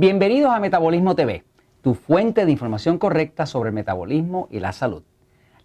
Bienvenidos a Metabolismo TV, tu fuente de información correcta sobre el metabolismo y la salud.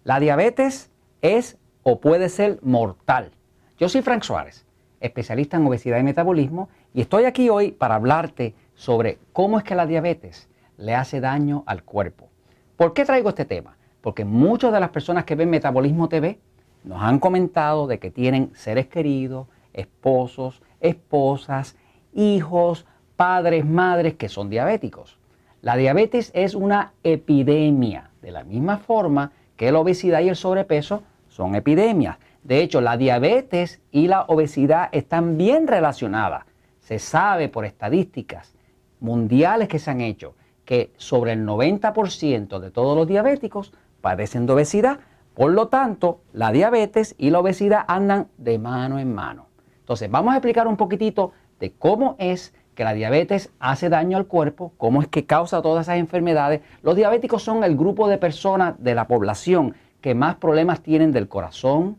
La diabetes es o puede ser mortal. Yo soy Frank Suárez, especialista en obesidad y metabolismo, y estoy aquí hoy para hablarte sobre cómo es que la diabetes le hace daño al cuerpo. ¿Por qué traigo este tema? Porque muchas de las personas que ven Metabolismo TV nos han comentado de que tienen seres queridos, esposos, esposas, hijos, padres, madres que son diabéticos. La diabetes es una epidemia, de la misma forma que la obesidad y el sobrepeso son epidemias. De hecho, la diabetes y la obesidad están bien relacionadas. Se sabe por estadísticas mundiales que se han hecho que sobre el 90% de todos los diabéticos padecen de obesidad. Por lo tanto, la diabetes y la obesidad andan de mano en mano. Entonces, vamos a explicar un poquitito de cómo es que la diabetes hace daño al cuerpo, cómo es que causa todas esas enfermedades. Los diabéticos son el grupo de personas de la población que más problemas tienen del corazón,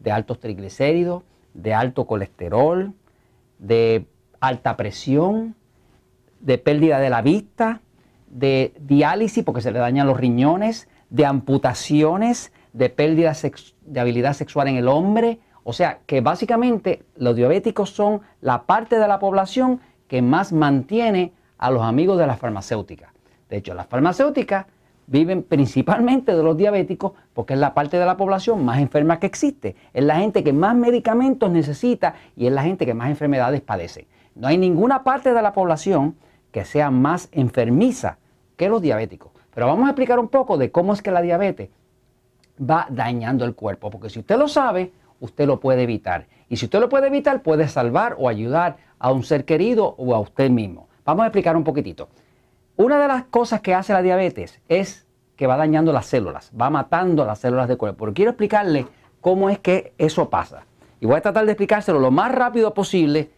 de altos triglicéridos, de alto colesterol, de alta presión, de pérdida de la vista, de diálisis porque se le dañan los riñones, de amputaciones, de pérdida de habilidad sexual en el hombre. O sea que básicamente los diabéticos son la parte de la población que más mantiene a los amigos de las farmacéuticas. De hecho, las farmacéuticas viven principalmente de los diabéticos porque es la parte de la población más enferma que existe. Es la gente que más medicamentos necesita y es la gente que más enfermedades padece. No hay ninguna parte de la población que sea más enfermiza que los diabéticos. Pero vamos a explicar un poco de cómo es que la diabetes va dañando el cuerpo, porque si usted lo sabe, usted lo puede evitar. Y si usted lo puede evitar, puede salvar o ayudar a un ser querido o a usted mismo. Vamos a explicar un poquitito. Una de las cosas que hace la diabetes es que va dañando las células, va matando las células del cuerpo. Pero quiero explicarle cómo es que eso pasa. Y voy a tratar de explicárselo lo más rápido posible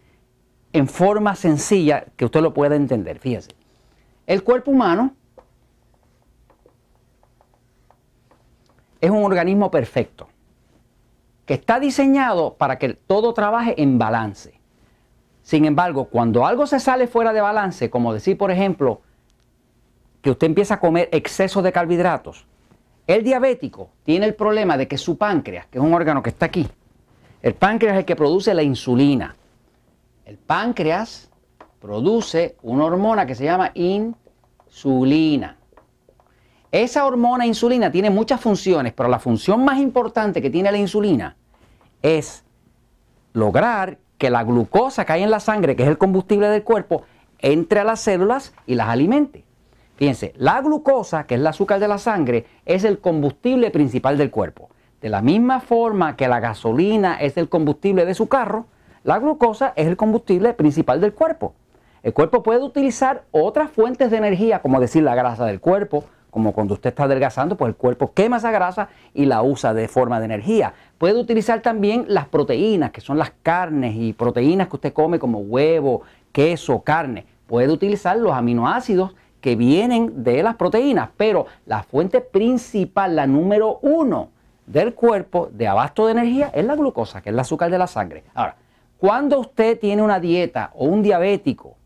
en forma sencilla que usted lo pueda entender. Fíjese. El cuerpo humano es un organismo perfecto que está diseñado para que todo trabaje en balance. Sin embargo, cuando algo se sale fuera de balance, como decir, por ejemplo, que usted empieza a comer exceso de carbohidratos, el diabético tiene el problema de que su páncreas, que es un órgano que está aquí, el páncreas es el que produce la insulina. El páncreas produce una hormona que se llama insulina. Esa hormona insulina tiene muchas funciones, pero la función más importante que tiene la insulina es lograr que la glucosa que hay en la sangre, que es el combustible del cuerpo, entre a las células y las alimente. Fíjense, la glucosa, que es el azúcar de la sangre, es el combustible principal del cuerpo. De la misma forma que la gasolina es el combustible de su carro, la glucosa es el combustible principal del cuerpo. El cuerpo puede utilizar otras fuentes de energía, como decir la grasa del cuerpo, como cuando usted está adelgazando, pues el cuerpo quema esa grasa y la usa de forma de energía. Puede utilizar también las proteínas, que son las carnes y proteínas que usted come como huevo, queso, carne. Puede utilizar los aminoácidos que vienen de las proteínas, pero la fuente principal, la número uno del cuerpo de abasto de energía es la glucosa, que es el azúcar de la sangre. Ahora, cuando usted tiene una dieta o un diabético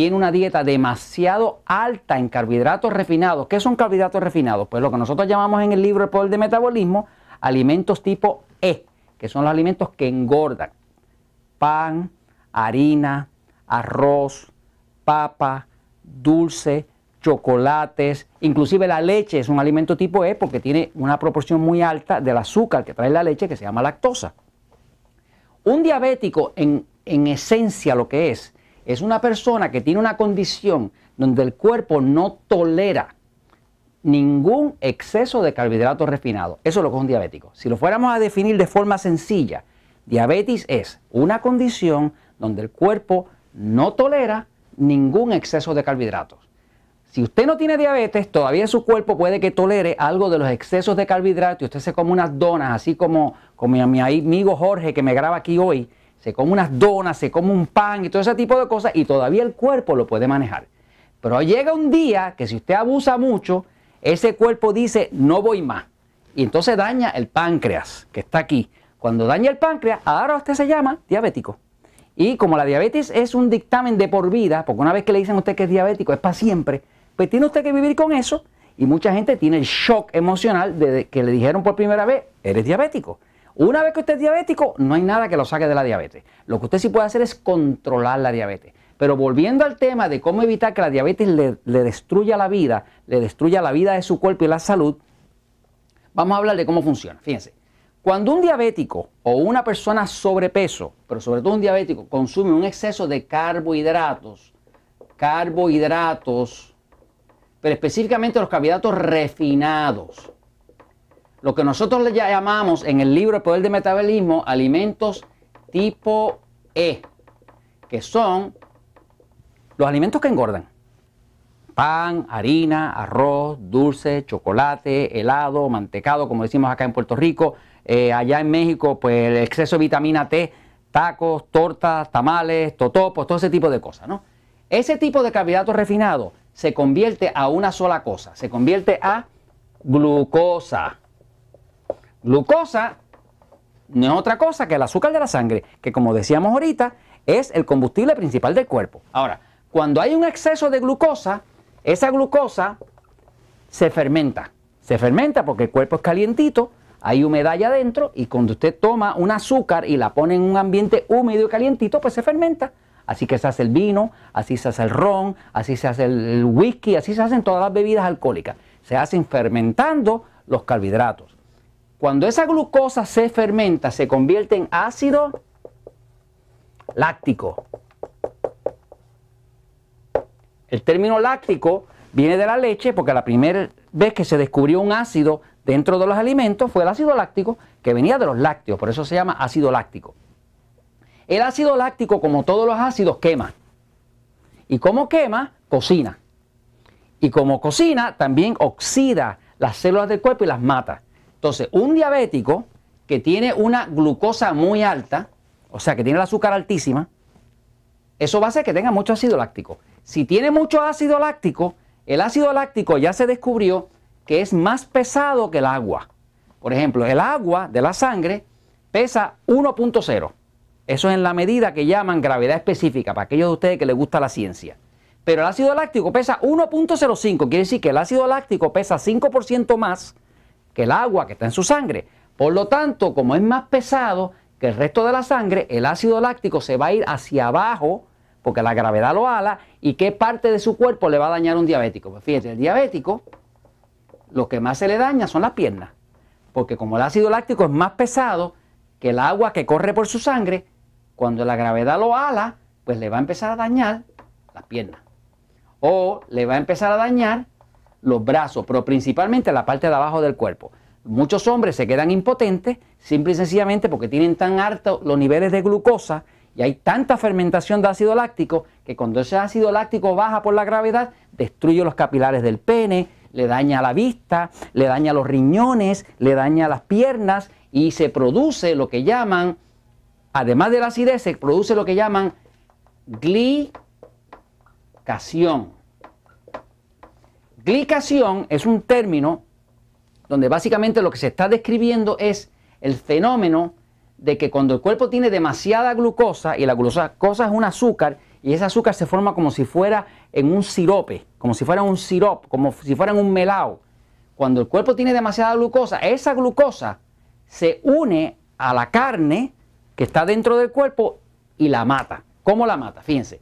tiene una dieta demasiado alta en carbohidratos refinados, ¿qué son carbohidratos refinados? Pues lo que nosotros llamamos en el libro El Poder de Metabolismo, alimentos tipo E, que son los alimentos que engordan. Pan, harina, arroz, papa, dulce, chocolates, inclusive la leche es un alimento tipo E porque tiene una proporción muy alta del azúcar que trae la leche que se llama lactosa. Un diabético en, esencia lo que es, es una persona que tiene una condición donde el cuerpo no tolera ningún exceso de carbohidratos refinados. Eso es lo que es un diabético. Si lo fuéramos a definir de forma sencilla, diabetes es una condición donde el cuerpo no tolera ningún exceso de carbohidratos. Si usted no tiene diabetes, todavía su cuerpo puede que tolere algo de los excesos de carbohidratos y usted se come unas donas, así como, como mi amigo Jorge que me graba aquí hoy, se come unas donas, se come un pan y todo ese tipo de cosas y todavía el cuerpo lo puede manejar. Pero llega un día que si usted abusa mucho, ese cuerpo dice no voy más y entonces daña el páncreas que está aquí. Cuando daña el páncreas, ahora usted se llama diabético. Y como la diabetes es un dictamen de por vida, porque una vez que le dicen a usted que es diabético es para siempre, pues tiene usted que vivir con eso. Y mucha gente tiene el shock emocional de que le dijeron por primera vez, eres diabético. Una vez que usted es diabético, no hay nada que lo saque de la diabetes. Lo que usted sí puede hacer es controlar la diabetes. Pero volviendo al tema de cómo evitar que la diabetes le, destruya la vida, le destruya la vida de su cuerpo y la salud, vamos a hablar de cómo funciona. Fíjense, cuando un diabético o una persona sobrepeso, pero sobre todo un diabético, consume un exceso de carbohidratos, carbohidratos, pero específicamente los carbohidratos refinados, lo que nosotros le llamamos en el libro El Poder de Metabolismo alimentos tipo E, que son los alimentos que engordan. Pan, harina, arroz, dulce, chocolate, helado, mantecado, como decimos acá en Puerto Rico. Eh, allá en México, pues el exceso de vitamina T, tacos, tortas, tamales, totopos, todo ese tipo de cosas, ¿no? Ese tipo de carbohidratos refinados se convierte a una sola cosa, se convierte a glucosa. Glucosa no es otra cosa que el azúcar de la sangre, que como decíamos ahorita, es el combustible principal del cuerpo. Ahora, cuando hay un exceso de glucosa, esa glucosa se fermenta. Se fermenta porque el cuerpo es calientito, hay humedad allá adentro y cuando usted toma un azúcar y la pone en un ambiente húmedo y calientito, pues se fermenta. Así que se hace el vino, así se hace el ron, así se hace el whisky, así se hacen todas las bebidas alcohólicas. Se hacen fermentando los carbohidratos. Cuando esa glucosa se fermenta, se convierte en ácido láctico. El término láctico viene de la leche porque la primera vez que se descubrió un ácido dentro de los alimentos fue el ácido láctico que venía de los lácteos, por eso se llama ácido láctico. El ácido láctico, como todos los ácidos, quema. Y como quema, cocina. Y como cocina, también oxida las células del cuerpo y las mata. Entonces, un diabético que tiene una glucosa muy alta, o sea, que tiene el azúcar altísima, eso va a hacer que tenga mucho ácido láctico. Si tiene mucho ácido láctico, el ácido láctico ya se descubrió que es más pesado que el agua. Por ejemplo, el agua de la sangre pesa 1.0. Eso es en la medida que llaman gravedad específica, para aquellos de ustedes que les gusta la ciencia. Pero el ácido láctico pesa 1.05, quiere decir que el ácido láctico pesa 5% más que el agua que está en su sangre. Por lo tanto, como es más pesado que el resto de la sangre, el ácido láctico se va a ir hacia abajo porque la gravedad lo ala y qué parte de su cuerpo le va a dañar un diabético. Pues fíjate, el diabético lo que más se le daña son las piernas, porque como el ácido láctico es más pesado que el agua que corre por su sangre, cuando la gravedad lo ala, pues le va a empezar a dañar las piernas. O le va a empezar a dañar los brazos, pero principalmente la parte de abajo del cuerpo. Muchos hombres se quedan impotentes simple y sencillamente porque tienen tan altos los niveles de glucosa y hay tanta fermentación de ácido láctico que cuando ese ácido láctico baja por la gravedad, destruye los capilares del pene, le daña la vista, le daña los riñones, le daña las piernas y se produce lo que llaman, además de la acidez, se produce lo que llaman glicación. Glicación es un término donde básicamente lo que se está describiendo es el fenómeno de que cuando el cuerpo tiene demasiada glucosa, y la glucosa es un azúcar, y ese azúcar se forma como si fuera en un sirope, como si fuera un sirop, como si fuera en un melao. Cuando el cuerpo tiene demasiada glucosa, esa glucosa se une a la carne que está dentro del cuerpo y la mata. ¿Cómo la mata? Fíjense,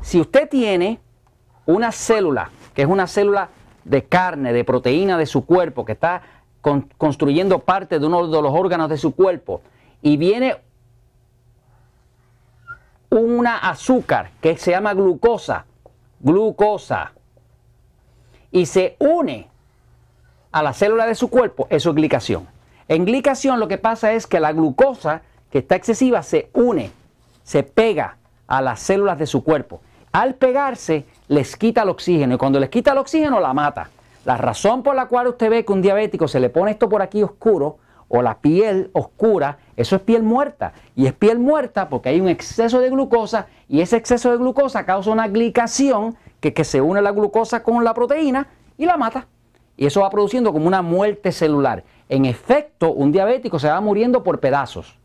si usted tiene una célula, que es una célula de carne, de proteína de su cuerpo, que está construyendo parte de uno de los órganos de su cuerpo, y viene una azúcar que se llama glucosa, glucosa, y se une a la célula de su cuerpo, eso es glicación. En glicación lo que pasa es que la glucosa que está excesiva se une, se pega a las células de su cuerpo. Al pegarse, les quita el oxígeno y cuando les quita el oxígeno la mata. La razón por la cual usted ve que un diabético se le pone esto por aquí oscuro o la piel oscura, eso es piel muerta. Y es piel muerta porque hay un exceso de glucosa y ese exceso de glucosa causa una glicación que, que se une la glucosa con la proteína y la mata. Y eso va produciendo como una muerte celular. En efecto, un diabético se va muriendo por pedazos.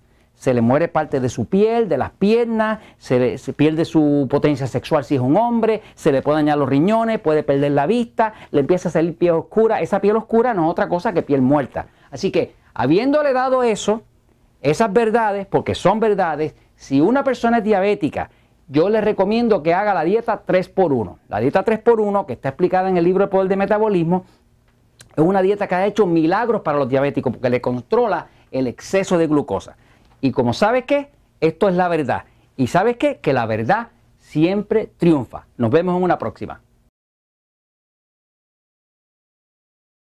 Se le muere parte de su piel, de las piernas, se, pierde su potencia sexual si es un hombre, se le puede dañar los riñones, puede perder la vista, le empieza a salir piel oscura. Esa piel oscura no es otra cosa que piel muerta. Así que, habiéndole dado eso, esas verdades, porque son verdades, si una persona es diabética, yo le recomiendo que haga la dieta 3x1. La dieta 3x1, que está explicada en el libro El Poder de Metabolismo, es una dieta que ha hecho milagros para los diabéticos porque le controla el exceso de glucosa. Y como sabes que esto es la verdad. Y sabes qué, que la verdad siempre triunfa. Nos vemos en una próxima.